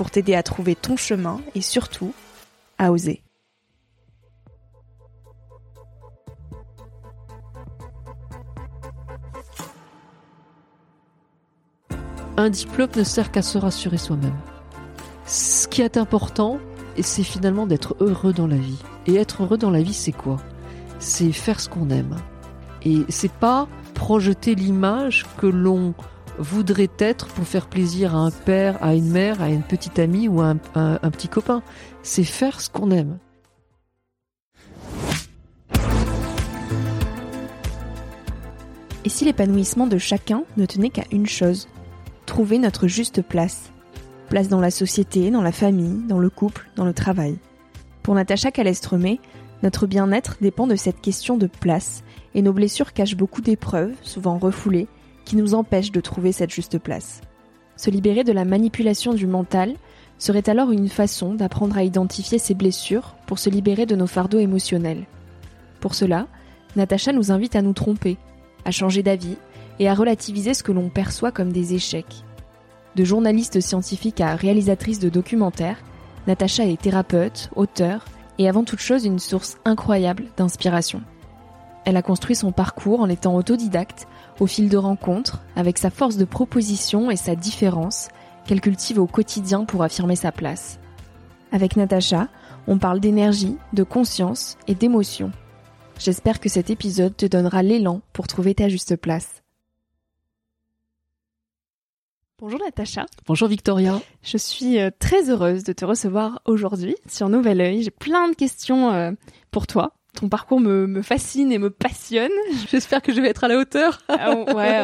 pour t'aider à trouver ton chemin et surtout à oser. Un diplôme ne sert qu'à se rassurer soi-même. Ce qui est important, c'est finalement d'être heureux dans la vie. Et être heureux dans la vie, c'est quoi? C'est faire ce qu'on aime. Et c'est pas projeter l'image que l'on voudrait être pour faire plaisir à un père, à une mère, à une petite amie ou à un, petit copain. C'est faire ce qu'on aime. Et si l'épanouissement de chacun ne tenait qu'à une chose Trouver notre juste place. Place dans la société, dans la famille, dans le couple, dans le travail. Pour Natacha Calestremé, notre bien-être dépend de cette question de place, et nos blessures cachent beaucoup d'épreuves, souvent refoulées, qui nous empêche de trouver cette juste place. Se libérer de la manipulation du mental serait alors une façon d'apprendre à identifier ses blessures pour se libérer de nos fardeaux émotionnels. Pour cela, Natacha nous invite à nous tromper, à changer d'avis et à relativiser ce que l'on perçoit comme des échecs. De journaliste scientifique à réalisatrice de documentaires, Natacha est thérapeute, auteur et avant toute chose une source incroyable d'inspiration. Elle a construit son parcours en étant autodidacte au fil de rencontres, avec sa force de proposition et sa différence, qu'elle cultive au quotidien pour affirmer sa place. Avec Natacha, on parle d'énergie, de conscience et d'émotion. J'espère que cet épisode te donnera l'élan pour trouver ta juste place. Bonjour Natacha. Bonjour Victoria. Je suis euh, très heureuse de te recevoir aujourd'hui sur Nouvel Oeil. J'ai plein de questions euh, pour toi ton parcours me, fascine et me passionne. J'espère que je vais être à la hauteur. Ah, ouais,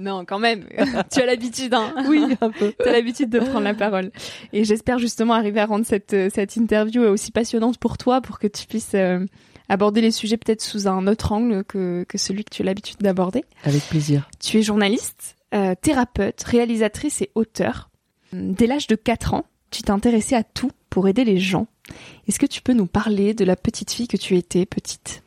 non, quand même. tu as l'habitude, hein. Oui, un peu. tu as l'habitude de prendre la parole. Et j'espère justement arriver à rendre cette, cette interview aussi passionnante pour toi, pour que tu puisses euh, aborder les sujets peut-être sous un autre angle que, que celui que tu as l'habitude d'aborder. Avec plaisir. Tu es journaliste, euh, thérapeute, réalisatrice et auteur. Dès l'âge de 4 ans, tu t'es intéressée à tout pour aider les gens. Est-ce que tu peux nous parler de la petite fille que tu étais petite?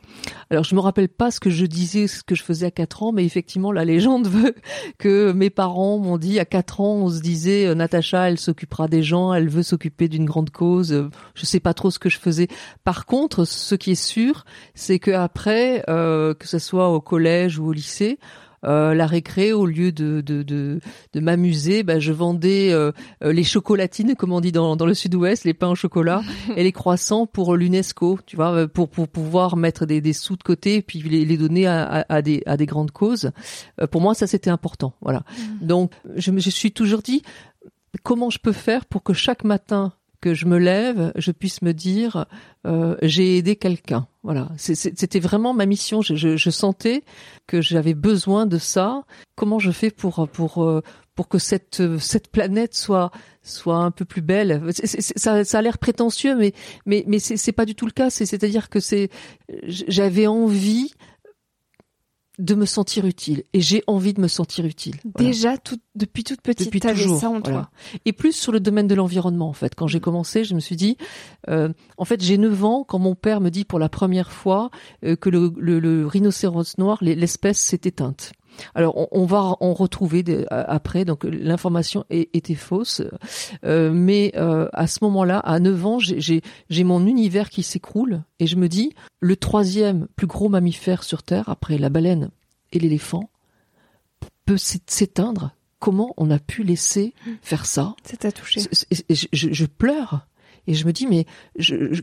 Alors je me rappelle pas ce que je disais, ce que je faisais à 4 ans, mais effectivement la légende veut que mes parents m'ont dit à 4 ans, on se disait euh, Natacha, elle s'occupera des gens, elle veut s'occuper d'une grande cause. Je sais pas trop ce que je faisais. Par contre, ce qui est sûr, c'est que après, euh, que ce soit au collège ou au lycée, euh, la récré, au lieu de, de, de, de m'amuser, bah, je vendais euh, euh, les chocolatines, comme on dit dans, dans le sud-ouest, les pains au chocolat et les croissants pour l'UNESCO, tu vois, pour, pour pouvoir mettre des, des sous de côté et puis les, les donner à, à, à, des, à des grandes causes. pour moi, ça c'était important. Voilà. Mmh. Donc, je me je suis toujours dit, comment je peux faire pour que chaque matin que je me lève, je puisse me dire euh, j'ai aidé quelqu'un. Voilà, c'était vraiment ma mission. Je, je, je sentais que j'avais besoin de ça. Comment je fais pour pour euh, pour que cette cette planète soit soit un peu plus belle? ça, ça a l'air prétentieux, mais mais mais c'est pas du tout le cas. C'est-à-dire que c'est j'avais envie de me sentir utile et j'ai envie de me sentir utile. Déjà tout, depuis toute petite, depuis toujours, ça en toi. Et plus sur le domaine de l'environnement en fait. Quand j'ai commencé, je me suis dit, euh, en fait, j'ai 9 ans quand mon père me dit pour la première fois euh, que le, le, le, rhinocéros noir, l'espèce s'est éteinte. Alors on, va en retrouver après, donc l'information était fausse, euh, mais euh, à ce moment-là, à 9 ans, j'ai mon univers qui s'écroule et je me dis, le troisième plus gros mammifère sur Terre, après la baleine et l'éléphant, peut s'éteindre. Comment on a pu laisser faire ça? Ça t'a touché. je, pleure. Et je me dis, mais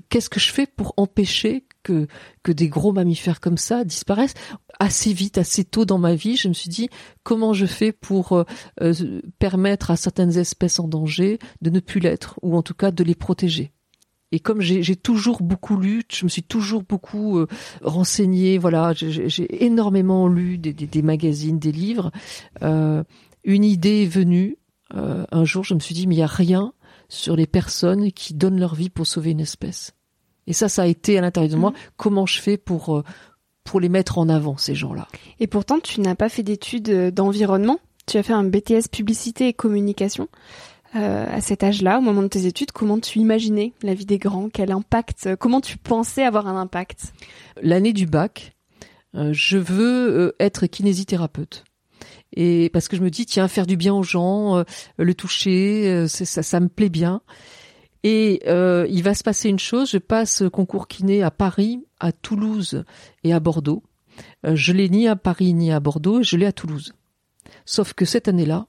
qu'est-ce que je fais pour empêcher que, des gros mammifères comme ça disparaissent assez vite, assez tôt dans ma vie, je me suis dit comment je fais pour euh, euh, permettre à certaines espèces en danger de ne plus l'être, ou en tout cas de les protéger. Et comme j'ai toujours beaucoup lu, je me suis toujours beaucoup euh, renseigné, voilà, j'ai énormément lu des, magazines, des livres. une idée est venue. un jour, je me suis dit, mais il n'y a rien sur les personnes qui donnent leur vie pour sauver une espèce. Et ça, ça a été à l'intérieur de moi. Mmh. Comment je fais pour pour les mettre en avant, ces gens-là? Et pourtant, tu n'as pas fait d'études euh, d'environnement. Tu as fait un BTS publicité et communication. Euh, à cet âge-là, au moment de tes études, comment tu imaginais la vie des grands? Quel impact euh, Comment tu pensais avoir un impact? L'année du bac, je veux être kinésithérapeute. Et parce que je me dis, tiens, faire du bien aux gens, le toucher, ça, ça me plaît bien. Et euh, il va se passer une chose, je passe concours kiné à Paris, à Toulouse et à Bordeaux. Euh, je l'ai ni à Paris ni à Bordeaux, je l'ai à Toulouse. Sauf que cette année-là,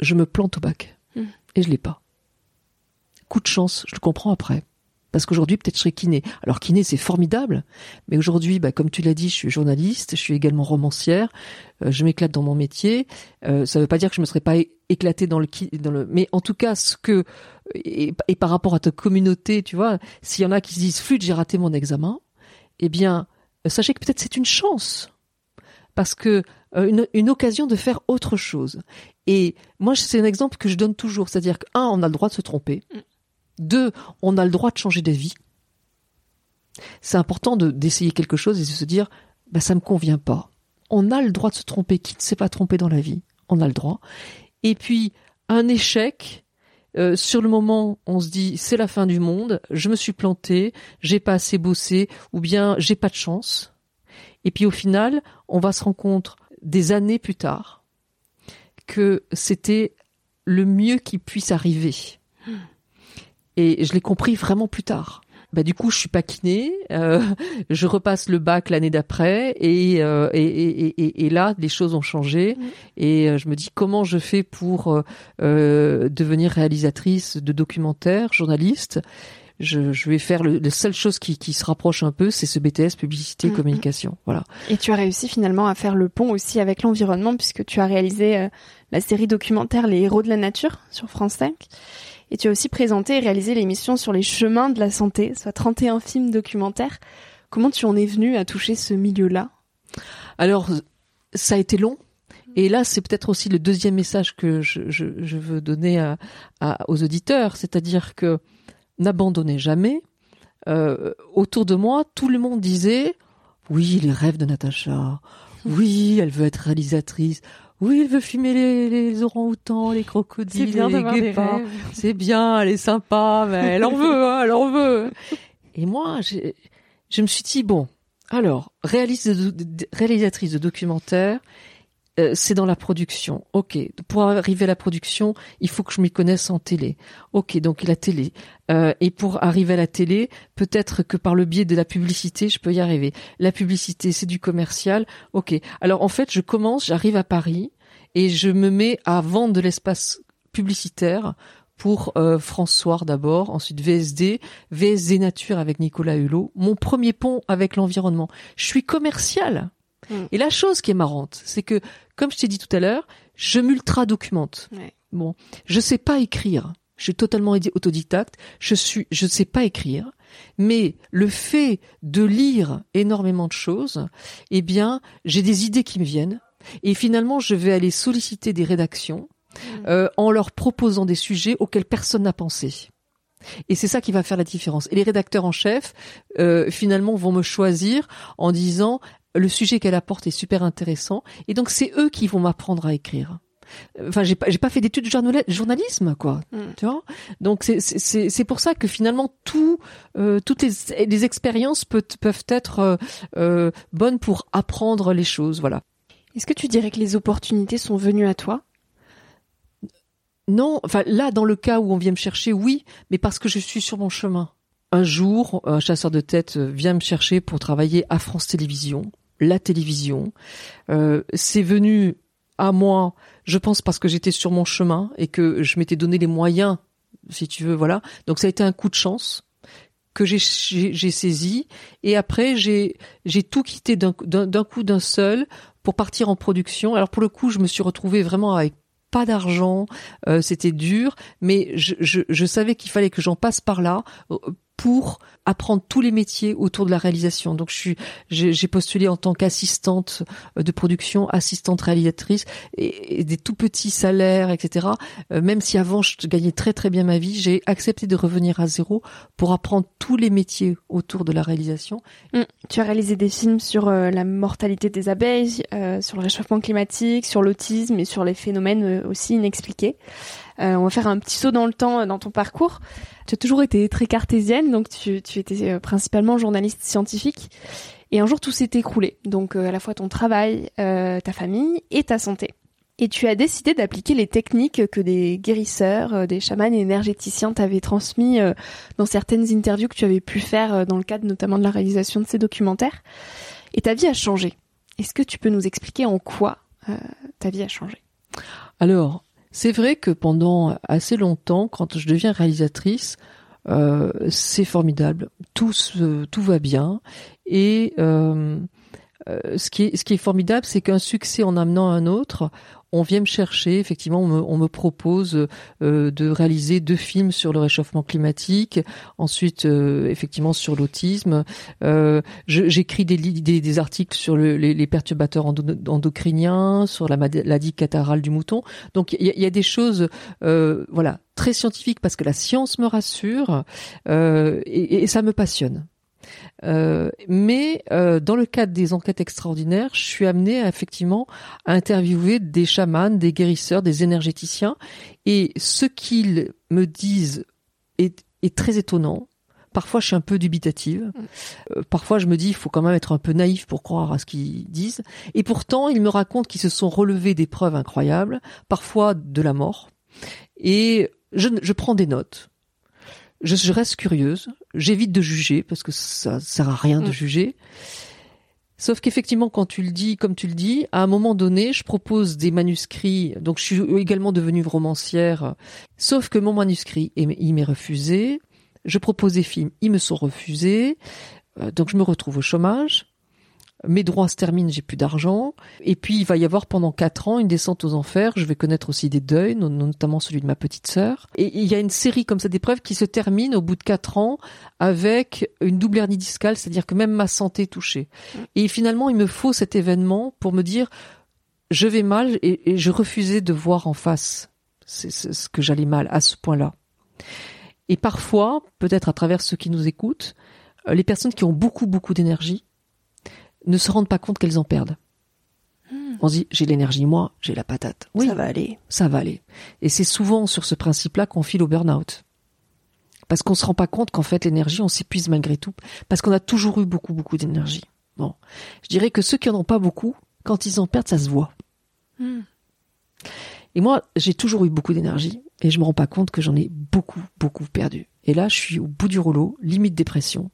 je me plante au bac. Hmm. Et je l'ai pas. Coup de chance, je le comprends après. Parce qu'aujourd'hui, peut-être je serais kiné. Alors kiné, c'est formidable, mais aujourd'hui, bah, comme tu l'as dit, je suis journaliste, je suis également romancière, euh, je m'éclate dans mon métier. Euh, ça ne veut pas dire que je me serais pas éclatée dans le, mais en tout cas, ce que et, par rapport à ta communauté, tu vois, s'il y en a qui se disent flûte, j'ai raté mon examen, eh bien, sachez que peut-être c'est une chance parce euh, une, occasion de faire autre chose. Et moi, c'est un exemple que je donne toujours, c'est-à-dire qu'un, on a le droit de se tromper. Deux, on a le droit de changer d'avis. C'est important de, d'essayer quelque chose et de se dire, bah, ça me convient pas. On a le droit de se tromper. Qui ne s'est pas trompé dans la vie? On a le droit. Et puis, un échec, euh, sur le moment, on se dit c'est la fin du monde, je me suis planté, j'ai pas assez bossé, ou bien j'ai pas de chance. Et puis au final, on va se rendre compte des années plus tard que c'était le mieux qui puisse arriver. Et je l'ai compris vraiment plus tard. Bah du coup, je suis pas kiné, euh, je repasse le bac l'année d'après et, euh, et, et, et, là, les choses ont changé mmh. et euh, je me dis comment je fais pour euh, euh, devenir réalisatrice de documentaires, journaliste? Je, je vais faire le, la seule chose qui, qui se rapproche un peu, c'est ce BTS publicité mmh, communication. Voilà. Et tu as réussi finalement à faire le pont aussi avec l'environnement puisque tu as réalisé la série documentaire Les héros de la nature sur France 5. Et tu as aussi présenté et réalisé l'émission sur les chemins de la santé, soit 31 films documentaires. Comment tu en es venu à toucher ce milieu-là? Alors, ça a été long. Et là, c'est peut-être aussi le deuxième message que je, veux donner aux auditeurs, c'est-à-dire que n'abandonnez jamais. Euh, autour de moi, tout le monde disait oui, les rêves de Natacha. Oui, elle veut être réalisatrice oui, elle veut fumer les, les orang-outans, les crocodiles, les guépards. C'est bien, elle est sympa, mais elle en veut, hein, elle en veut. Et moi, je me suis dit, bon, alors, réalisatrice de documentaire, euh, c'est dans la production. Ok, pour arriver à la production, il faut que je m'y connaisse en télé. Ok, donc la télé. Euh, et pour arriver à la télé, peut-être que par le biais de la publicité, je peux y arriver. La publicité, c'est du commercial. Ok. Alors en fait, je commence, j'arrive à Paris et je me mets à vendre de l'espace publicitaire pour euh, François d'abord, ensuite VSD, VSD Nature avec Nicolas Hulot, mon premier pont avec l'environnement. Je suis commercial. Mm. Et la chose qui est marrante, c'est que, comme je t'ai dit tout à l'heure, je m'ultra documente. Bon, je sais pas écrire. Je suis totalement autodidacte. Je suis, je ne sais pas écrire. Mais le fait de lire énormément de choses, eh bien, j'ai des idées qui me viennent. Et finalement, je vais aller solliciter des rédactions mmh. euh, en leur proposant des sujets auxquels personne n'a pensé. Et c'est ça qui va faire la différence. Et les rédacteurs en chef, euh, finalement, vont me choisir en disant le sujet qu'elle apporte est super intéressant. Et donc, c'est eux qui vont m'apprendre à écrire. Enfin, j'ai pas, j'ai pas fait d'études de journalisme, quoi. Mm. Tu vois. Donc c'est pour ça que finalement tout, euh, toutes les, les expériences peuvent peuvent être euh, euh, bonnes pour apprendre les choses. Voilà. Est-ce que tu dirais que les opportunités sont venues à toi? Non. Enfin là, dans le cas où on vient me chercher, oui, mais parce que je suis sur mon chemin. Un jour, un chasseur de tête vient me chercher pour travailler à France Télévisions, la télévision. Euh, c'est venu à moi je pense parce que j'étais sur mon chemin et que je m'étais donné les moyens, si tu veux, voilà. Donc ça a été un coup de chance que j'ai saisi et après j'ai j'ai tout quitté d'un coup d'un seul pour partir en production. Alors pour le coup, je me suis retrouvée vraiment avec pas d'argent, euh, c'était dur, mais je, je, je savais qu'il fallait que j'en passe par là pour apprendre tous les métiers autour de la réalisation. Donc je suis, j'ai postulé en tant qu'assistante euh, de production, assistante réalisatrice, et, des tout petits salaires, etc. Euh, même si avant je gagnais très très bien ma vie, j'ai accepté de revenir à zéro pour apprendre tous les métiers autour de la réalisation. Mmh. Tu as réalisé des films sur euh, la mortalité des abeilles, sur le réchauffement climatique, sur l'autisme et sur les phénomènes aussi inexpliqués. On va faire un petit saut dans le temps dans ton parcours. Tu as toujours été très cartésienne, donc tu, tu étais euh, principalement journaliste scientifique. Et un jour, tout s'est écroulé. Donc, euh, à la fois ton travail, euh, ta famille et ta santé. Et tu as décidé d'appliquer les techniques que des guérisseurs, des chamans et énergéticiens t'avaient transmis dans certaines interviews que tu avais pu faire dans le cadre notamment de la réalisation de ces documentaires. Et ta vie a changé. Est-ce que tu peux nous expliquer en quoi ta vie a changé? Alors, c'est vrai que pendant assez longtemps, quand je deviens réalisatrice, euh, c'est formidable, tout va bien. Et euh, euh, ce qui est ce qui est formidable, c'est qu'un succès en amenant un autre, on vient me chercher, effectivement, on me, propose euh, de réaliser deux films sur le réchauffement climatique, ensuite euh, effectivement sur l'autisme. Euh, J'écris des, des, des, articles sur le, les, les, perturbateurs endocriniens, sur la maladie catarrhale du mouton. Donc il y, y, a des choses, euh, voilà, très scientifiques parce que la science me rassure euh, et, et ça me passionne. Euh, mais euh, dans le cadre des enquêtes extraordinaires, je suis amenée à, effectivement à interviewer des chamans, des guérisseurs, des énergéticiens, et ce qu'ils me disent est, très étonnant. Parfois, je suis un peu dubitative. Mm. Euh, parfois, je me dis, il faut quand même être un peu naïf pour croire à ce qu'ils disent. Et pourtant, ils me racontent qu'ils se sont relevés d'épreuves incroyables, parfois de la mort. Et je, je prends des notes je, reste curieuse, j'évite de juger parce que ça sert à rien de mm. juger. Sauf qu'effectivement, quand tu le dis, comme tu le dis, à un moment donné, je propose des manuscrits. Donc, je suis également devenue romancière. Sauf que mon manuscrit, il m'est refusé. Je propose des films, ils me sont refusés. Euh, donc, je me retrouve au chômage mes droits se terminent, j'ai plus d'argent. Et puis il va y avoir pendant quatre ans une descente aux enfers. Je vais connaître aussi des deuils, notamment celui de ma petite sœur. Et il y a une série comme ça d'épreuves qui se termine au bout de quatre ans avec une double hernie discale, c'est-à-dire que même ma santé est touchée. Et finalement, il me faut cet événement pour me dire je vais mal et, je refusais de voir en face ce que j'allais mal à ce point-là. Et parfois, peut-être à travers ceux qui nous écoutent, euh, les personnes qui ont beaucoup beaucoup d'énergie ne se rendent pas compte qu'elles en perdent. Hmm. On se dit, j'ai l'énergie, moi, j'ai la patate. Oui, ça va aller. Ça va aller. Et c'est souvent sur ce principe-là qu'on file au burn-out. Parce qu'on se rend pas compte qu'en fait, l'énergie, on s'épuise malgré tout. Parce qu'on a toujours eu beaucoup, beaucoup d'énergie. Bon. Je dirais que ceux qui en ont pas beaucoup, quand ils en perdent, ça se voit. Hmm. Et moi, j'ai toujours eu beaucoup d'énergie. Et je me rends pas compte que j'en ai beaucoup, beaucoup perdu. Et là, je suis au bout du rouleau, limite dépression.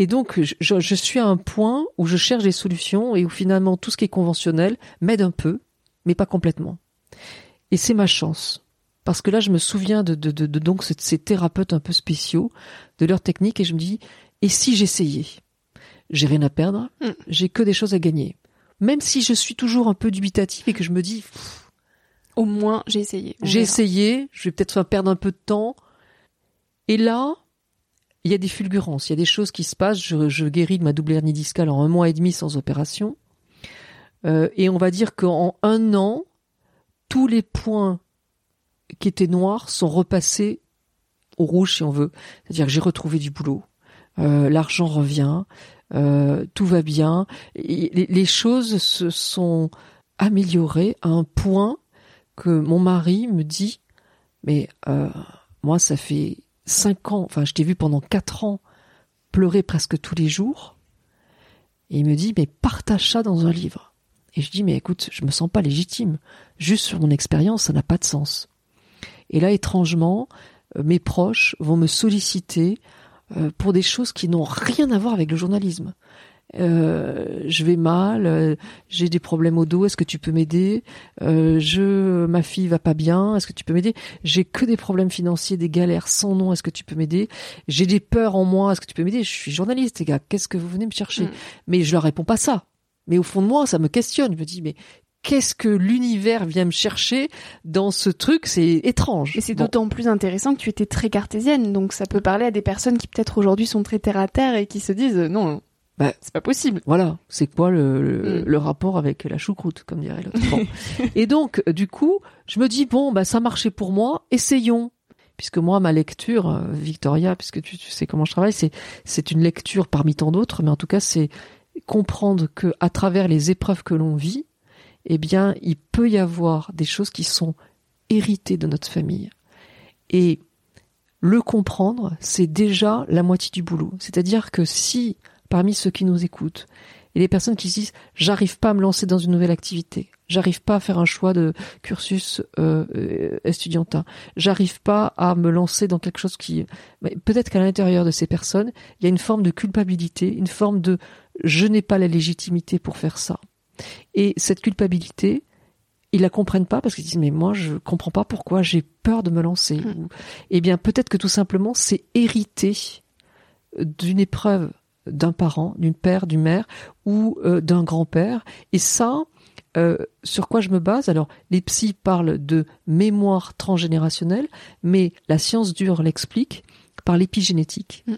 Et donc, je, je, suis à un point où je cherche des solutions et où finalement tout ce qui est conventionnel m'aide un peu, mais pas complètement. Et c'est ma chance. Parce que là, je me souviens de, de, de, donc ces, thérapeutes un peu spéciaux, de leur technique, et je me dis, et si j'essayais? J'ai rien à perdre, hmm. j'ai que des choses à gagner. Même si je suis toujours un peu dubitatif et que je me dis, Au moins, j'ai essayé. J'ai essayé, je vais peut-être perdre un peu de temps. Et là, il y a des fulgurances, il y a des choses qui se passent. Je, guéris de ma double hernie discale en un mois et demi sans opération. Euh, et on va dire qu'en un an, tous les points qui étaient noirs sont repassés au rouge, si on veut. C'est-à-dire que j'ai retrouvé du boulot, euh, l'argent revient, euh, tout va bien. Les, les choses se sont améliorées à un point que mon mari me dit, mais moi, ça fait cinq ans, enfin, je t'ai vu pendant quatre ans pleurer presque tous les jours. Et il me dit, mais partage ça dans un livre. Et je dis, mais écoute, je me sens pas légitime. Juste sur mon expérience, ça n'a pas de sens. Et là, étrangement, euh, mes proches vont me solliciter euh, pour des choses qui n'ont rien à voir avec le journalisme. Euh, je vais mal, euh, j'ai des problèmes au dos, est-ce que tu peux m'aider? Euh, Je, ma fille va pas bien, est-ce que tu peux m'aider? J'ai que des problèmes financiers, des galères sans nom, est-ce que tu peux m'aider? J'ai des peurs en moi, est-ce que tu peux m'aider? Je suis journaliste, les gars, qu'est-ce que vous venez me chercher? Mm. Mais je leur réponds pas ça. Mais au fond de moi, ça me questionne. Je me dis, mais qu'est-ce que l'univers vient me chercher dans ce truc? C'est étrange. Et c'est Bon. d'autant plus intéressant que tu étais très cartésienne, donc ça peut parler à des personnes qui peut-être aujourd'hui sont très terre à terre et qui se disent non, Bah, c'est pas possible. Voilà, c'est quoi le, le, Mm. le rapport avec la choucroute, comme dirait l'autre. Bon. Et donc, du coup, je me dis, bon, bah, ça marchait pour moi, essayons. Puisque moi, ma lecture, euh, Victoria, puisque tu, tu sais comment je travaille, c'est, c'est une lecture parmi tant d'autres, mais en tout cas, c'est comprendre que à travers les épreuves que l'on vit, eh bien, il peut y avoir des choses qui sont héritées de notre famille. Et le comprendre, c'est déjà la moitié du boulot. C'est-à-dire que si, parmi ceux qui nous écoutent, et les personnes qui se disent j'arrive pas à me lancer dans une nouvelle activité, j'arrive pas à faire un choix de cursus euh, euh, estudiantin, j'arrive pas à me lancer dans quelque chose qui, peut-être qu'à l'intérieur de ces personnes, il y a une forme de culpabilité, une forme de je n'ai pas la légitimité pour faire ça. Et cette culpabilité, ils la comprennent pas parce qu'ils disent mais moi je comprends pas pourquoi j'ai peur de me lancer. Mm. Ou, eh bien peut-être que tout simplement c'est hérité d'une épreuve d'un parent, d'une père, d'une mère ou euh, d'un grand-père. Et ça, euh, sur quoi je me base? Alors les psys parlent de mémoire transgénérationnelle, mais la science dure l'explique par l'épigénétique. Mm.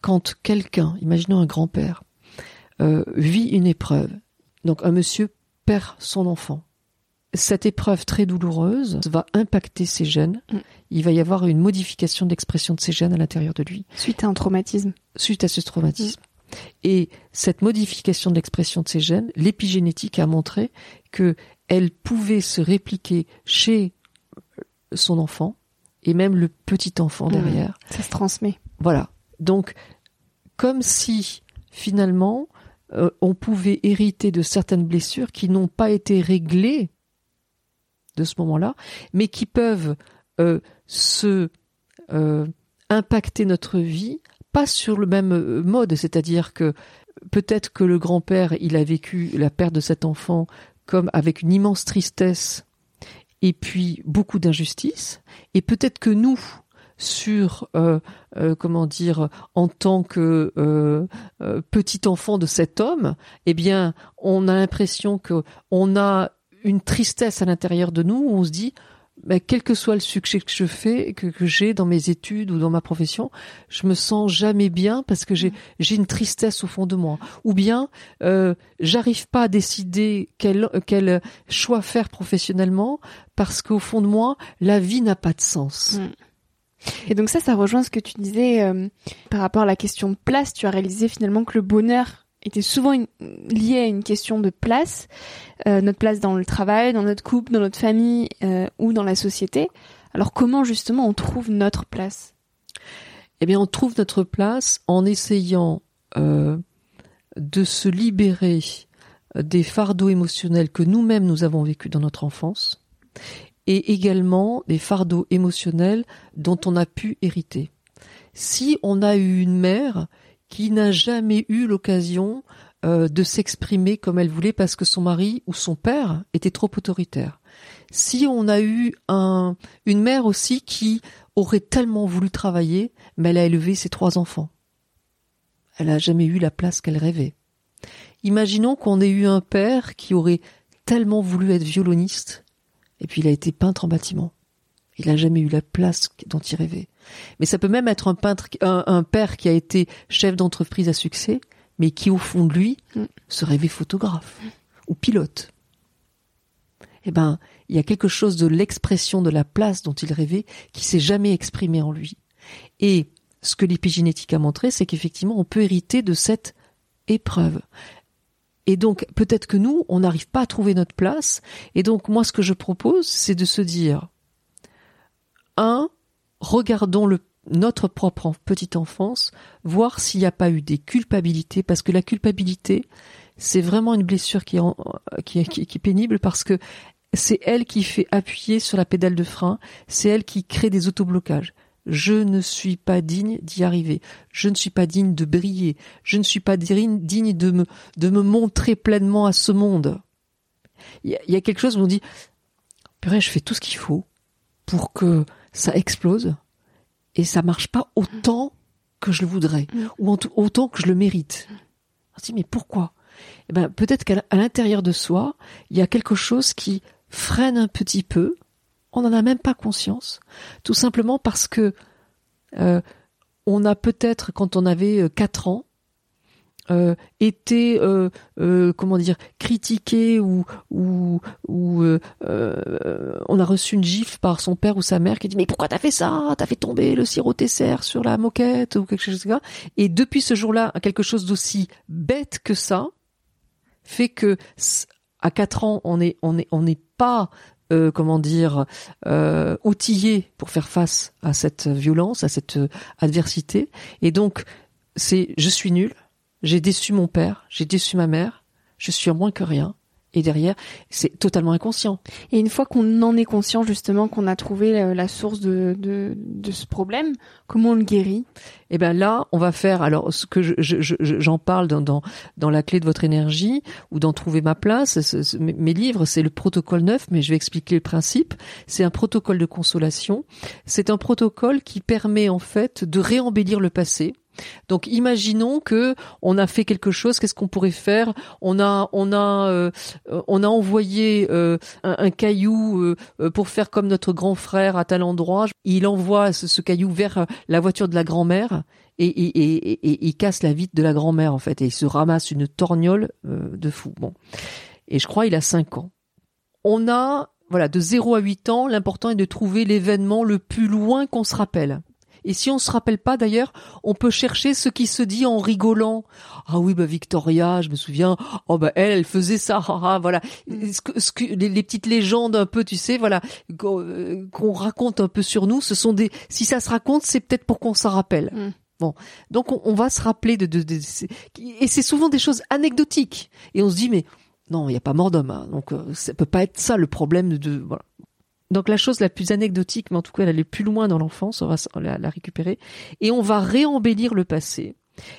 Quand quelqu'un, imaginons un grand-père, euh, vit une épreuve, donc un monsieur perd son enfant. Cette épreuve très douloureuse va impacter ses gènes. Mm. Il va y avoir une modification d'expression de ses gènes à l'intérieur de lui Suite à un traumatisme. suite à ce traumatisme. Et cette modification de l'expression de ces gènes, l'épigénétique a montré que elle pouvait se répliquer chez son enfant et même le petit enfant Mm. derrière. Ça se transmet. Voilà. Donc, comme si finalement euh, on pouvait hériter de certaines blessures qui n'ont pas été réglées de ce moment-là, mais qui peuvent euh, se euh, impacter notre vie, pas sur le même euh, mode, c'est-à-dire que peut-être que le grand-père, il a vécu la perte de cet enfant comme avec une immense tristesse et puis beaucoup d'injustice, et peut-être que nous, sur comment dire en tant que petit enfant de cet homme, eh bien, on a l'impression que on a une tristesse à l'intérieur de nous où on se dit ben, quel que soit le succès que je fais, que, que j'ai dans mes études ou dans ma profession, je me sens jamais bien parce que j'ai j'ai une tristesse au fond de moi. Ou bien euh, j'arrive pas à décider quel quel choix faire professionnellement parce qu'au fond de moi, la vie n'a pas de sens. Mm. Et donc ça, ça rejoint ce que tu disais euh, par rapport à la question de place. Tu as réalisé finalement que le bonheur était souvent une- lié à une question de place, euh, notre place dans le travail, dans notre couple, dans notre famille euh, ou dans la société. Alors comment justement on trouve notre place? Eh bien, on trouve notre place en essayant euh, de se libérer des fardeaux émotionnels que nous-mêmes nous avons vécus dans notre enfance et également des fardeaux émotionnels dont on a pu hériter. Si on a eu une mère qui n'a jamais eu l'occasion euh, de s'exprimer comme elle voulait parce que son mari ou son père était trop autoritaire. Si on a eu un, une mère aussi qui aurait tellement voulu travailler, mais elle a élevé ses trois enfants. Elle n'a jamais eu la place qu'elle rêvait. Imaginons qu'on ait eu un père qui aurait tellement voulu être violoniste, Et puis il a été peintre en bâtiment. Il n'a jamais eu la place dont il rêvait. Mais ça peut même être un peintre, un, père qui a été chef d'entreprise à succès, mais qui au fond de lui mm. se rêvait photographe ou pilote. Eh ben, il y a quelque chose de l'expression de la place dont il rêvait qui s'est jamais exprimé en lui. Et ce que l'épigénétique a montré, c'est qu'effectivement, on peut hériter de cette épreuve. Et donc, peut-être que nous, on n'arrive pas à trouver notre place. Et donc, moi, ce que je propose, c'est de se dire, un, regardons notre propre petite enfance, voir s'il n'y a pas eu des culpabilités, parce que la culpabilité, c'est vraiment une blessure qui est, pénible parce que c'est elle qui fait appuyer sur la pédale de frein, c'est elle qui crée des autoblocages. Je ne suis pas digne d'y arriver. Je ne suis pas digne de briller. Je ne suis pas digne de me, montrer pleinement à ce monde. Il y, a, quelque chose où on dit, purée, je fais tout ce qu'il faut pour que ça explose et ça marche pas autant que je le voudrais mm. ou autant que je le mérite. On se dit, mais pourquoi? Eh ben, peut-être qu'à l'intérieur de soi, il y a quelque chose qui freine un petit peu on n'en a même pas conscience, tout simplement parce que euh, on a peut-être, quand on avait 4 euh, ans, euh, été comment dire critiqué ou ou, ou on a reçu une gifle par son père ou sa mère qui dit mais pourquoi t'as fait ça? T'as fait tomber le sirop Tesser sur la moquette ou quelque chose comme ça et depuis ce jour-là quelque chose d'aussi bête que ça fait que à 4 ans on est on est on n'est pas euh, comment dire, euh, outillé pour faire face à cette violence, à cette euh, adversité. Et donc, c'est je suis nul, j'ai déçu mon père, j'ai déçu ma mère, je suis en moins que rien. Et derrière, c'est totalement inconscient. Et une fois qu'on en est conscient, justement, qu'on a trouvé la, source de, de, de, ce problème, comment on le guérit? Eh ben là, on va faire. Alors, ce que j'en je, je, parle dans, dans, dans la clé de votre énergie ou dans trouver ma place. mes livres, c'est le protocole neuf, mais je vais expliquer le principe. C'est un protocole de consolation. C'est un protocole qui permet en fait de réembellir le passé donc imaginons que on a fait quelque chose, qu'est-ce qu'on pourrait faire? On a on a euh, on a envoyé euh, un, caillou euh, pour faire comme notre grand frère à tel endroit. Il envoie ce, caillou vers la voiture de la grand-mère et, et, et, il casse la vitre de la grand-mère en fait et il se ramasse une torgnole de fou. Bon. Et je crois il a 5 ans. On a voilà, de 0 à 8 ans, l'important est de trouver l'événement le plus loin qu'on se rappelle. Et si on se rappelle pas d'ailleurs, on peut chercher ce qui se dit en rigolant. Ah oui, bah Victoria, je me souviens. Oh bah elle, elle faisait ça. Ah, voilà. Ce que, ce que les, petites légendes un peu, tu sais, voilà, euh, qu'on raconte un peu sur nous, ce sont des. Si ça se raconte, c'est peut-être pour qu'on s'en rappelle. Mm. Bon, donc on, va se rappeler de, de, de, et c'est souvent des choses anecdotiques. Et on se dit mais non, il n'y a pas mort d'homme. Hein. donc euh, ça peut pas être ça le problème de, de voilà. Donc la chose la plus anecdotique, mais en tout cas elle allait plus loin dans l'enfance, on va la, récupérer, et on va réembellir le passé.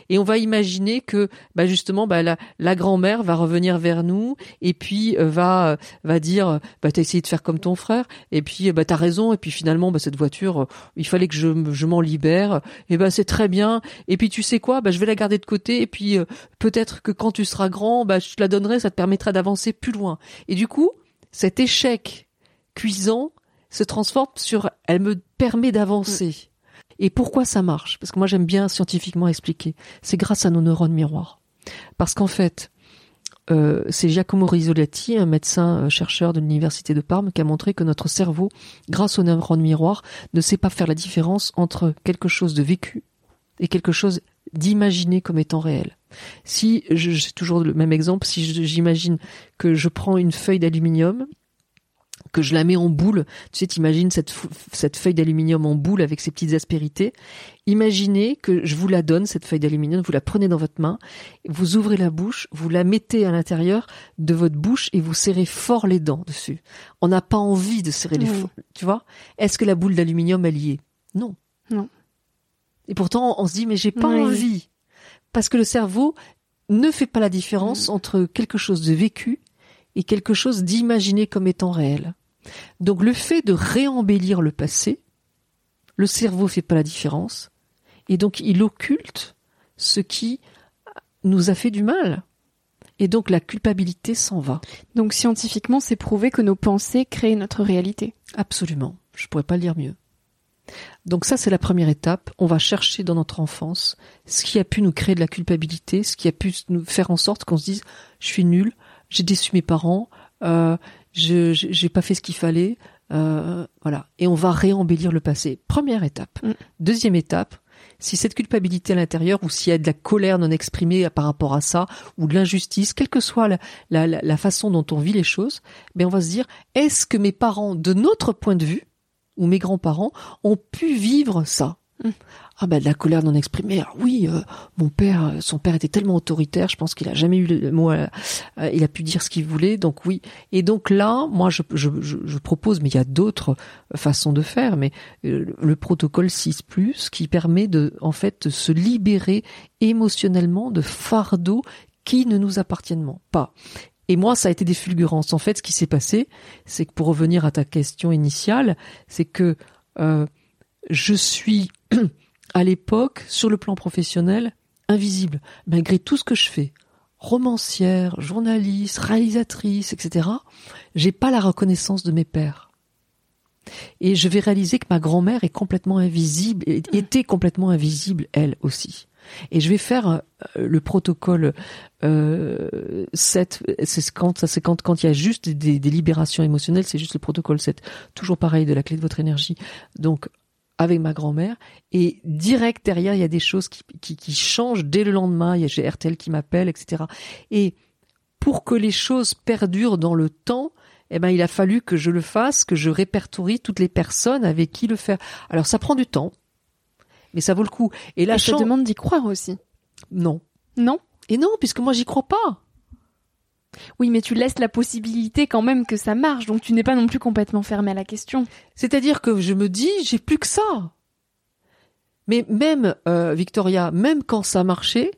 Et on va imaginer que, bah justement, bah la, la grand-mère va revenir vers nous et puis euh, va va dire, bah t'as essayé de faire comme ton frère et puis bah t'as raison et puis finalement bah cette voiture, il fallait que je, je m'en libère et bah c'est très bien et puis tu sais quoi, bah je vais la garder de côté et puis euh, peut-être que quand tu seras grand, bah je te la donnerai, ça te permettra d'avancer plus loin. Et du coup, cet échec cuisant se transforme sur elle me permet d'avancer. Mm. Et pourquoi ça marche? Parce que moi j'aime bien scientifiquement expliquer. C'est grâce à nos neurones miroirs. Parce qu'en fait, euh, c'est Giacomo Risolati, un médecin euh, chercheur de l'université de Parme, qui a montré que notre cerveau, grâce aux neurones miroirs, ne sait pas faire la différence entre quelque chose de vécu et quelque chose d'imaginé comme étant réel. Si, j'ai toujours le même exemple, si j'imagine que je prends une feuille d'aluminium que je la mets en boule. Tu sais, t'imagines cette, cette feuille d'aluminium en boule avec ses petites aspérités. Imaginez que je vous la donne, cette feuille d'aluminium, vous la prenez dans votre main, vous ouvrez la bouche, vous la mettez à l'intérieur de votre bouche et vous serrez fort les dents dessus. On n'a pas envie de serrer les dents, tu vois? Est-ce que la boule d'aluminium, elle y est? Non. Non. Et pourtant, on se dit, mais j'ai pas envie. Parce que le cerveau ne fait pas la différence mm. entre quelque chose de vécu et quelque chose d'imaginé comme étant réel. Donc le fait de réembellir le passé, le cerveau fait pas la différence, et donc il occulte ce qui nous a fait du mal. Et donc la culpabilité s'en va. Donc scientifiquement, c'est prouvé que nos pensées créent notre réalité. Absolument. Je pourrais pas le dire mieux. Donc ça, c'est la première étape. On va chercher dans notre enfance ce qui a pu nous créer de la culpabilité, ce qui a pu nous faire en sorte qu'on se dise je suis nul, j'ai déçu mes parents, euh, je j'ai pas fait ce qu'il fallait, euh, voilà. Et on va réembellir le passé. Première étape. Mm. Deuxième étape, si cette culpabilité à l'intérieur ou s'il y a de la colère non exprimée par rapport à ça ou de l'injustice, quelle que soit la, la, façon dont on vit les choses, ben on va se dire est-ce que mes parents, de notre point de vue, ou mes grands-parents ont pu vivre ça? Ah ben de la colère non exprimée. Oui, euh, mon père, euh, son père était tellement autoritaire, je pense qu'il a jamais eu le mot. Euh, il a pu dire ce qu'il voulait, donc oui. Et donc là, moi je, je, je, propose, mais il y a d'autres façons de faire, mais le protocole 6 qui permet de en fait de se libérer émotionnellement de fardeaux qui ne nous appartiennent pas. Et moi, ça a été des fulgurances. En fait, ce qui s'est passé, c'est que pour revenir à ta question initiale, c'est que euh, je suis à l'époque, sur le plan professionnel, invisible, malgré tout ce que je fais. Romancière, journaliste, réalisatrice, etc. J'ai pas la reconnaissance de mes pères. Et je vais réaliser que ma grand-mère est complètement invisible, était complètement invisible, elle aussi. Et je vais faire euh, le protocole euh, 7, c'est quand, c'est quand, quand il y a juste des, des libérations émotionnelles, c'est juste le protocole 7. Toujours pareil, de la clé de votre énergie. Donc, avec ma grand-mère et direct derrière il y a des choses qui, qui, qui changent dès le lendemain il y a j'ai RTL qui m'appelle etc et pour que les choses perdurent dans le temps eh ben il a fallu que je le fasse que je répertorie toutes les personnes avec qui le faire alors ça prend du temps mais ça vaut le coup. Et là, je te demande d'y croire aussi. Non. Non? Et non, puisque moi j'y crois pas. Oui, mais tu laisses la possibilité quand même que ça marche, donc tu n'es pas non plus complètement fermé à la question. C'est-à-dire que je me dis, j'ai plus que ça. Mais même, euh, Victoria, même quand ça marchait,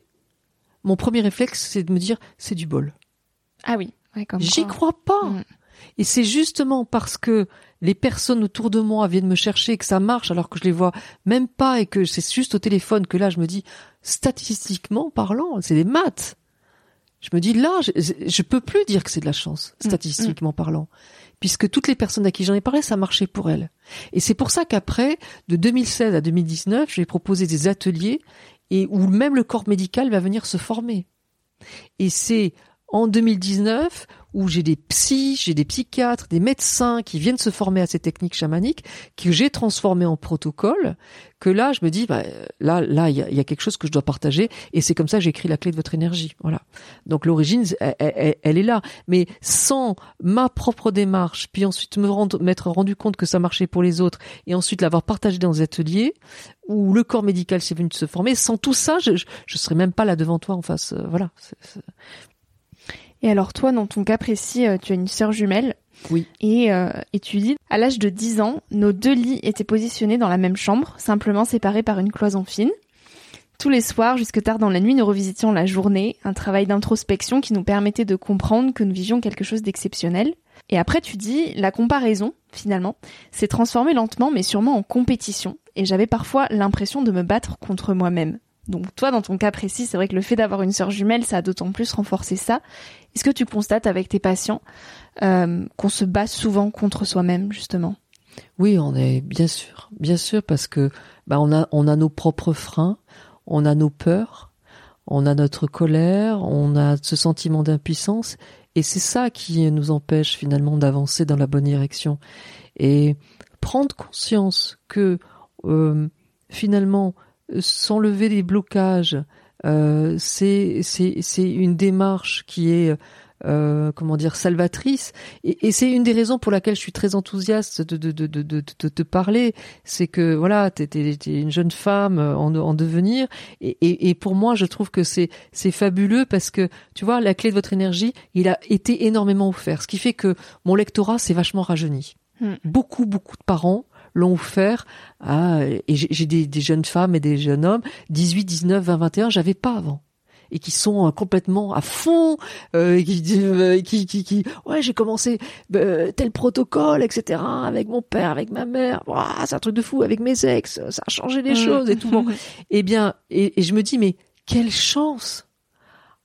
mon premier réflexe, c'est de me dire, c'est du bol. Ah oui, ouais, J'y crois pas. Mm. Et c'est justement parce que les personnes autour de moi viennent me chercher, que ça marche alors que je les vois même pas et que c'est juste au téléphone que là je me dis, statistiquement parlant, c'est des maths. Je me dis là, je, je peux plus dire que c'est de la chance, mm, statistiquement mm. parlant, puisque toutes les personnes à qui j'en ai parlé, ça marchait pour elles. Et c'est pour ça qu'après, de 2016 à 2019, je vais proposer des ateliers et où même le corps médical va venir se former. Et c'est en 2019 où j'ai des psys, j'ai des psychiatres, des médecins qui viennent se former à ces techniques chamaniques, que j'ai transformé en protocole, que là, je me dis, bah, là, là, il y a, quelque chose que je dois partager, et c'est comme ça que j'écris la clé de votre énergie. Voilà. Donc l'origine, elle, est là, mais sans ma propre démarche, puis ensuite me rendre, m'être rendu compte que ça marchait pour les autres, et ensuite l'avoir partagé dans des ateliers où le corps médical s'est venu se former. Sans tout ça, je, je, serais même pas là devant toi en face. Euh, voilà. Et alors toi, dans ton cas précis, euh, tu as une sœur jumelle. Oui. Et, euh, et tu dis, à l'âge de 10 ans, nos deux lits étaient positionnés dans la même chambre, simplement séparés par une cloison fine. Tous les soirs, jusque tard dans la nuit, nous revisitions la journée, un travail d'introspection qui nous permettait de comprendre que nous vivions quelque chose d'exceptionnel. Et après, tu dis, la comparaison, finalement, s'est transformée lentement mais sûrement en compétition, et j'avais parfois l'impression de me battre contre moi-même. Donc toi, dans ton cas précis, c'est vrai que le fait d'avoir une sœur jumelle, ça a d'autant plus renforcé ça. Est-ce que tu constates avec tes patients euh, qu'on se bat souvent contre soi-même, justement? Oui, on est bien sûr, bien sûr, parce que bah, on a on a nos propres freins, on a nos peurs, on a notre colère, on a ce sentiment d'impuissance, et c'est ça qui nous empêche finalement d'avancer dans la bonne direction. Et prendre conscience que euh, finalement s'enlever des blocages, euh, c'est une démarche qui est euh, comment dire salvatrice. Et, et c'est une des raisons pour laquelle je suis très enthousiaste de de de de, de, te parler. C'est que voilà t'es es, une jeune femme en, en devenir. Et, et, et, pour moi je trouve que c'est c'est fabuleux parce que tu vois la clé de votre énergie il a été énormément offert. Ce qui fait que mon lectorat s'est vachement rajeuni. Hmm. beaucoup beaucoup de parents l'ont offert à, et j'ai des, des, jeunes femmes et des jeunes hommes, 18, 19, 20, 21, j'avais pas avant et qui sont euh, complètement à fond, euh, euh, qui, qui, qui, ouais, j'ai commencé tel protocole, etc. Avec mon père, avec ma mère, c'est un truc de fou. Avec mes ex, ça a changé les mmh. choses et tout. Bon. eh bien, et, et, je me dis, mais quelle chance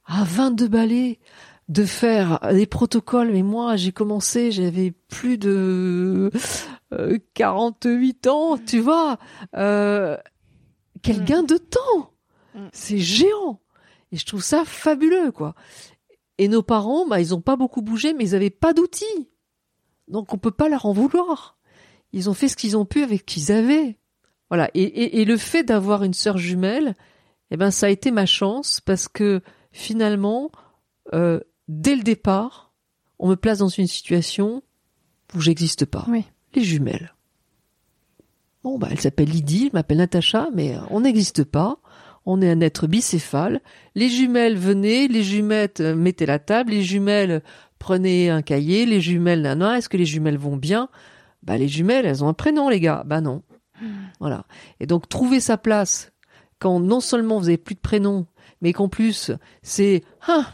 à 22 balais de faire des protocoles. Mais moi, j'ai commencé, j'avais plus de 48 ans, tu vois. Euh, quel mm. gain de temps mm. C'est géant Et je trouve ça fabuleux, quoi. Et nos parents, bah, ils ont pas beaucoup bougé, mais ils avaient pas d'outils. Donc on peut pas leur en vouloir. Ils ont fait ce qu'ils ont pu avec ce qu'ils avaient. Voilà. Et, et, le fait d'avoir une sœur jumelle, eh ben ça a été ma chance parce que finalement, euh, dès le départ, on me place dans une situation où j'existe pas. Oui. Les jumelles. Bon, bah, elle s'appelle Lydie, je m'appelle Natacha, mais euh, on n'existe pas. On est un être bicéphale. Les jumelles venaient, les jumettes euh, mettaient la table, les jumelles prenaient un cahier, les jumelles, nana, est-ce que les jumelles vont bien? Bah, les jumelles, elles ont un prénom, les gars. Bah non. Hmm. Voilà. Et donc, trouver sa place quand non seulement vous avez plus de prénom, mais qu'en plus, c'est ah,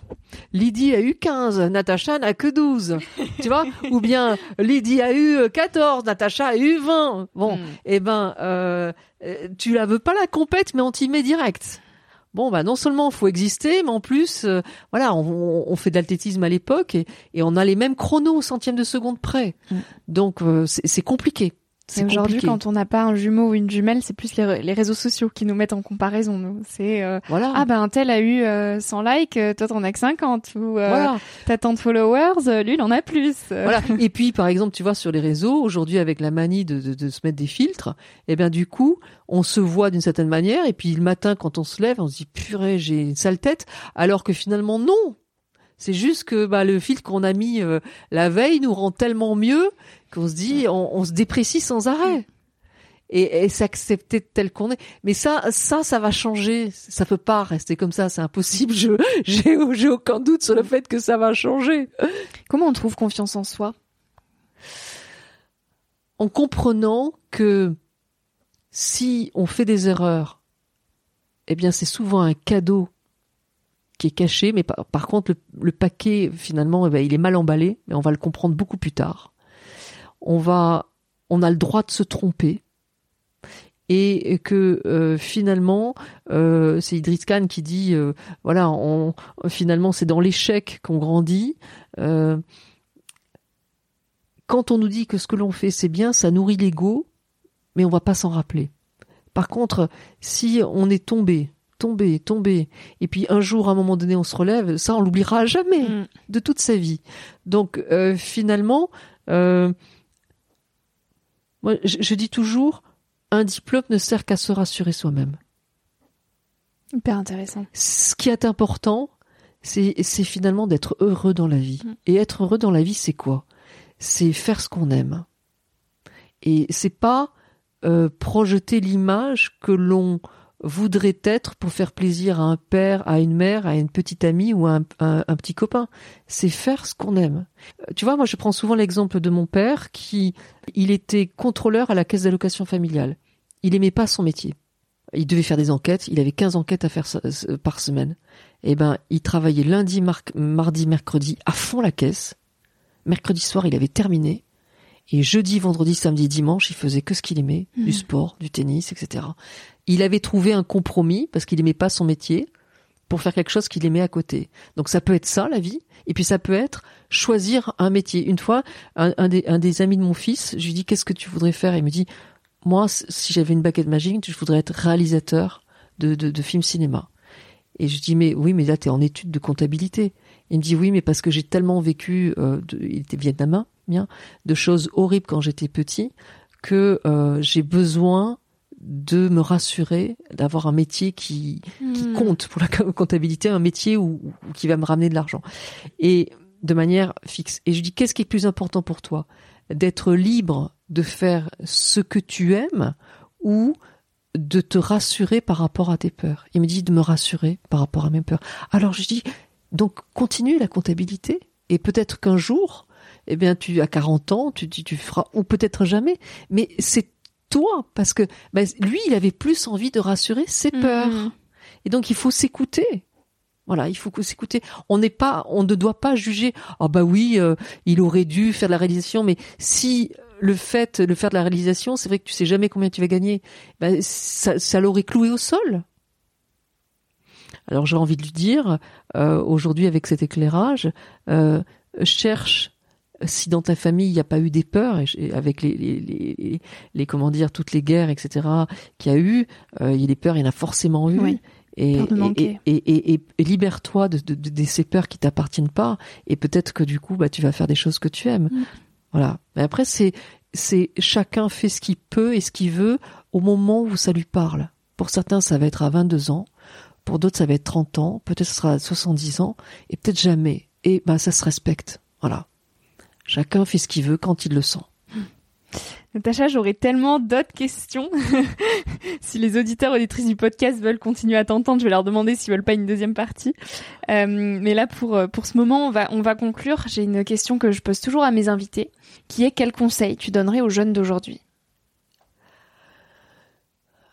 Lydie a eu 15, Natacha n'a que 12. tu vois? Ou bien Lydie a eu 14, Natacha a eu 20. Bon, hmm. eh ben, euh, tu la veux pas la compète, mais on t'y met direct. Bon, bah non seulement il faut exister, mais en plus, euh, voilà, on, fait de l'athlétisme à l'époque et, on a les mêmes chronos au centième de seconde près. Hmm. Donc euh, c'est compliqué. Aujourd'hui, quand on n'a pas un jumeau ou une jumelle, c'est plus les, réseaux sociaux qui nous mettent en comparaison. C'est euh, voilà. ah ben un tel a eu 100 euh, likes, euh, toi t'en as que 50 ou voilà. t'as tant de followers, lui il en a plus. Voilà. Et puis par exemple, tu vois sur les réseaux aujourd'hui avec la manie de, de, de, se mettre des filtres, eh bien du coup on se voit d'une certaine manière et puis le matin quand on se lève, on se dit purée j'ai une sale tête, alors que finalement non. C'est juste que bah, le filtre qu'on a mis la veille nous rend tellement mieux qu'on se dit, on, se déprécie sans arrêt. Et, s'accepter tel qu'on est. Mais ça, ça, ça va changer. Ça peut pas rester comme ça. C'est impossible. Je, j'ai, j'ai aucun doute sur le fait que ça va changer. Comment on trouve confiance en soi? En comprenant que si on fait des erreurs, eh bien, c'est souvent un cadeau qui est caché, mais par, contre, le, paquet, finalement, eh ben, il est mal emballé, mais on va le comprendre beaucoup plus tard on va, on a le droit de se tromper. Et que euh, finalement euh, c'est Idriss Khan qui dit euh, voilà on, finalement c'est dans l'échec qu'on grandit. Quand on nous dit que ce que l'on fait c'est bien ça nourrit l'ego mais on va pas s'en rappeler. Par contre si on est tombé tombé tombé et puis un jour à un moment donné on se relève ça on l'oubliera jamais mm. de toute sa vie. Donc finalement moi, je, dis toujours, un diplôme ne sert qu'à se rassurer soi-même. Hyper intéressant. Ce qui est important, c'est finalement d'être heureux dans la vie. Mm. Et être heureux dans la vie, c'est quoi? C'est faire ce qu'on aime. Et c'est pas euh, projeter l'image que l'on voudrait être pour faire plaisir à un père, à une mère, à une petite amie ou à un, petit copain. C'est faire ce qu'on aime. Euh, tu vois, moi je prends souvent l'exemple de mon père qui, il était contrôleur à la caisse d'allocation familiale. Il aimait pas son métier. Il devait faire des enquêtes, il avait 15 enquêtes à faire par semaine. Eh ben, il travaillait lundi, mardi, mercredi à fond la caisse. Mercredi soir, il avait terminé. Et jeudi, vendredi, samedi, dimanche, il faisait que ce qu'il aimait, du mmh. sport, du tennis, etc il avait trouvé un compromis parce qu'il aimait pas son métier pour faire quelque chose qu'il aimait à côté. Donc ça peut être ça la vie, et puis ça peut être choisir un métier. Une fois, un, des, amis de mon fils, je lui dis qu'est-ce que tu voudrais faire? Il me dit moi si j'avais une baguette magique, je voudrais être réalisateur de, de, films cinéma. Et je dis mais oui mais là tu es en étude de comptabilité. Il me dit oui mais parce que j'ai tellement vécu, euh, il était vietnamien, bien, de choses horribles quand j'étais petit que euh, j'ai besoin de me rassurer d'avoir un métier qui, qui hmm. compte pour la comptabilité, un métier où, qui va me ramener de l'argent. Et de manière fixe. Et je dis, qu'est-ce qui est plus important pour toi? D'être libre de faire ce que tu aimes ou de te rassurer par rapport à tes peurs? Il me dit de me rassurer par rapport à mes peurs. Alors je dis, donc continue la comptabilité et peut-être qu'un jour, eh bien, tu as 40 ans, tu, tu, tu feras, ou peut-être jamais, mais c'est toi, parce que ben, lui, il avait plus envie de rassurer ses mm-hmm. peurs. Et donc, il faut s'écouter. Voilà, il faut s'écouter. On n'est pas, on ne doit pas juger. Ah bah oui, euh, il aurait dû faire de la réalisation, mais si le fait de faire de la réalisation, c'est vrai que tu sais jamais combien tu vas gagner, ben, ça, ça l'aurait cloué au sol. Alors j'ai envie de lui dire, euh, aujourd'hui avec cet éclairage, euh, cherche si dans ta famille il n'y a pas eu des peurs, et, avec les, les, les, les, comment dire, toutes les guerres, etc., qu'il y a eu, euh, il y a des peurs, il y en a forcément eu. Et, et, et, et, libère-toi de, de, de, ces peurs qui t'appartiennent pas, et peut-être que du coup, bah, tu vas faire des choses que tu aimes. Mm. Voilà. Mais après, c'est, c'est chacun fait ce qu'il peut et ce qu'il veut au moment où ça lui parle. Pour certains, ça va être à 22 ans. Pour d'autres, ça va être 30 ans. Peut-être ce sera à 70 ans. Et peut-être jamais. Et bah, ça se respecte. Voilà. Chacun fait ce qu'il veut quand il le sent. Natacha, j'aurais tellement d'autres questions. si les auditeurs auditrices du podcast veulent continuer à t'entendre, je vais leur demander s'ils veulent pas une deuxième partie. Euh, mais là, pour euh, pour ce moment, on va on va conclure. J'ai une question que je pose toujours à mes invités, qui est quel conseil tu donnerais aux jeunes d'aujourd'hui?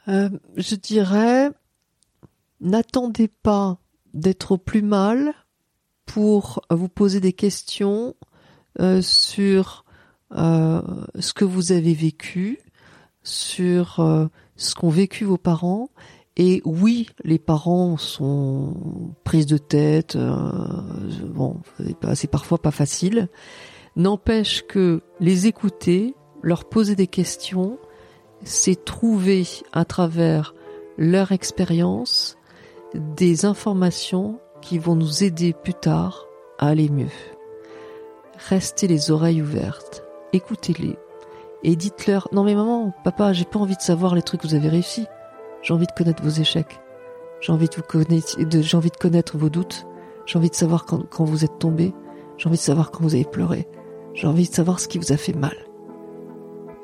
Euh, Je dirais, n'attendez pas d'être au plus mal pour vous poser des questions euh, sur euh, ce que vous avez vécu, sur euh, ce qu'ont vécu vos parents. Et oui, les parents sont prises de tête. bon, c'est parfois pas facile. N'empêche que les écouter, leur poser des questions, c'est trouver à travers leur expérience des informations qui vont nous aider plus tard à aller mieux restez les oreilles ouvertes, écoutez-les et dites-leur non mais maman, papa, j'ai pas envie de savoir les trucs que vous avez réussi. J'ai envie de connaître vos échecs. J'ai envie de vous connaître, j'ai envie de connaître vos doutes. J'ai envie de savoir quand, quand vous êtes tombé. J'ai envie de savoir quand vous avez pleuré. J'ai envie de savoir ce qui vous a fait mal.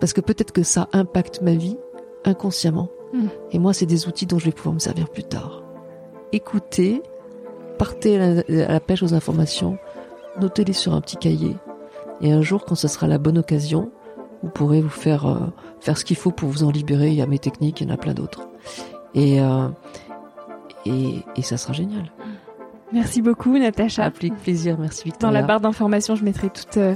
Parce que peut-être que ça impacte ma vie inconsciemment. Hmm. Et moi, c'est des outils dont je vais pouvoir me servir plus tard. Écoutez, partez à la pêche aux informations, notez-les sur un petit cahier. Et un jour, quand ce sera la bonne occasion, vous pourrez vous faire euh, faire ce qu'il faut pour vous en libérer. Il y a mes techniques, il y en a plein d'autres. Et, euh, et, et ça sera génial. Merci beaucoup, Natacha. Avec plaisir, merci Victoria. Dans la barre d'informations, je mettrai toutes, euh,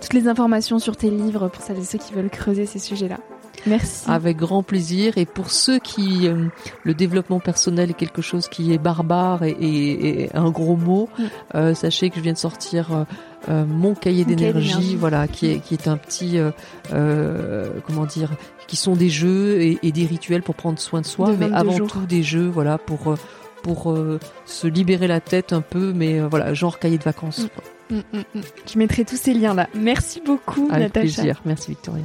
toutes les informations sur tes livres pour celles et ceux qui veulent creuser ces sujets-là. Merci. Avec grand plaisir. Et pour ceux qui euh, le développement personnel est quelque chose qui est barbare et, et, un gros mot, mm. euh, sachez que je viens de sortir euh, euh mon cahier d'énergie, voilà, qui est qui est un petit comment dire, qui sont des jeux et, et, des rituels pour prendre soin de soi, mais avant tout des jeux, voilà, pour pour se libérer la tête un peu, mais voilà, genre cahier de vacances. Mm. Mm, je mettrai tous ces liens là. Merci beaucoup, Avec Natacha. plaisir. Merci Victoria.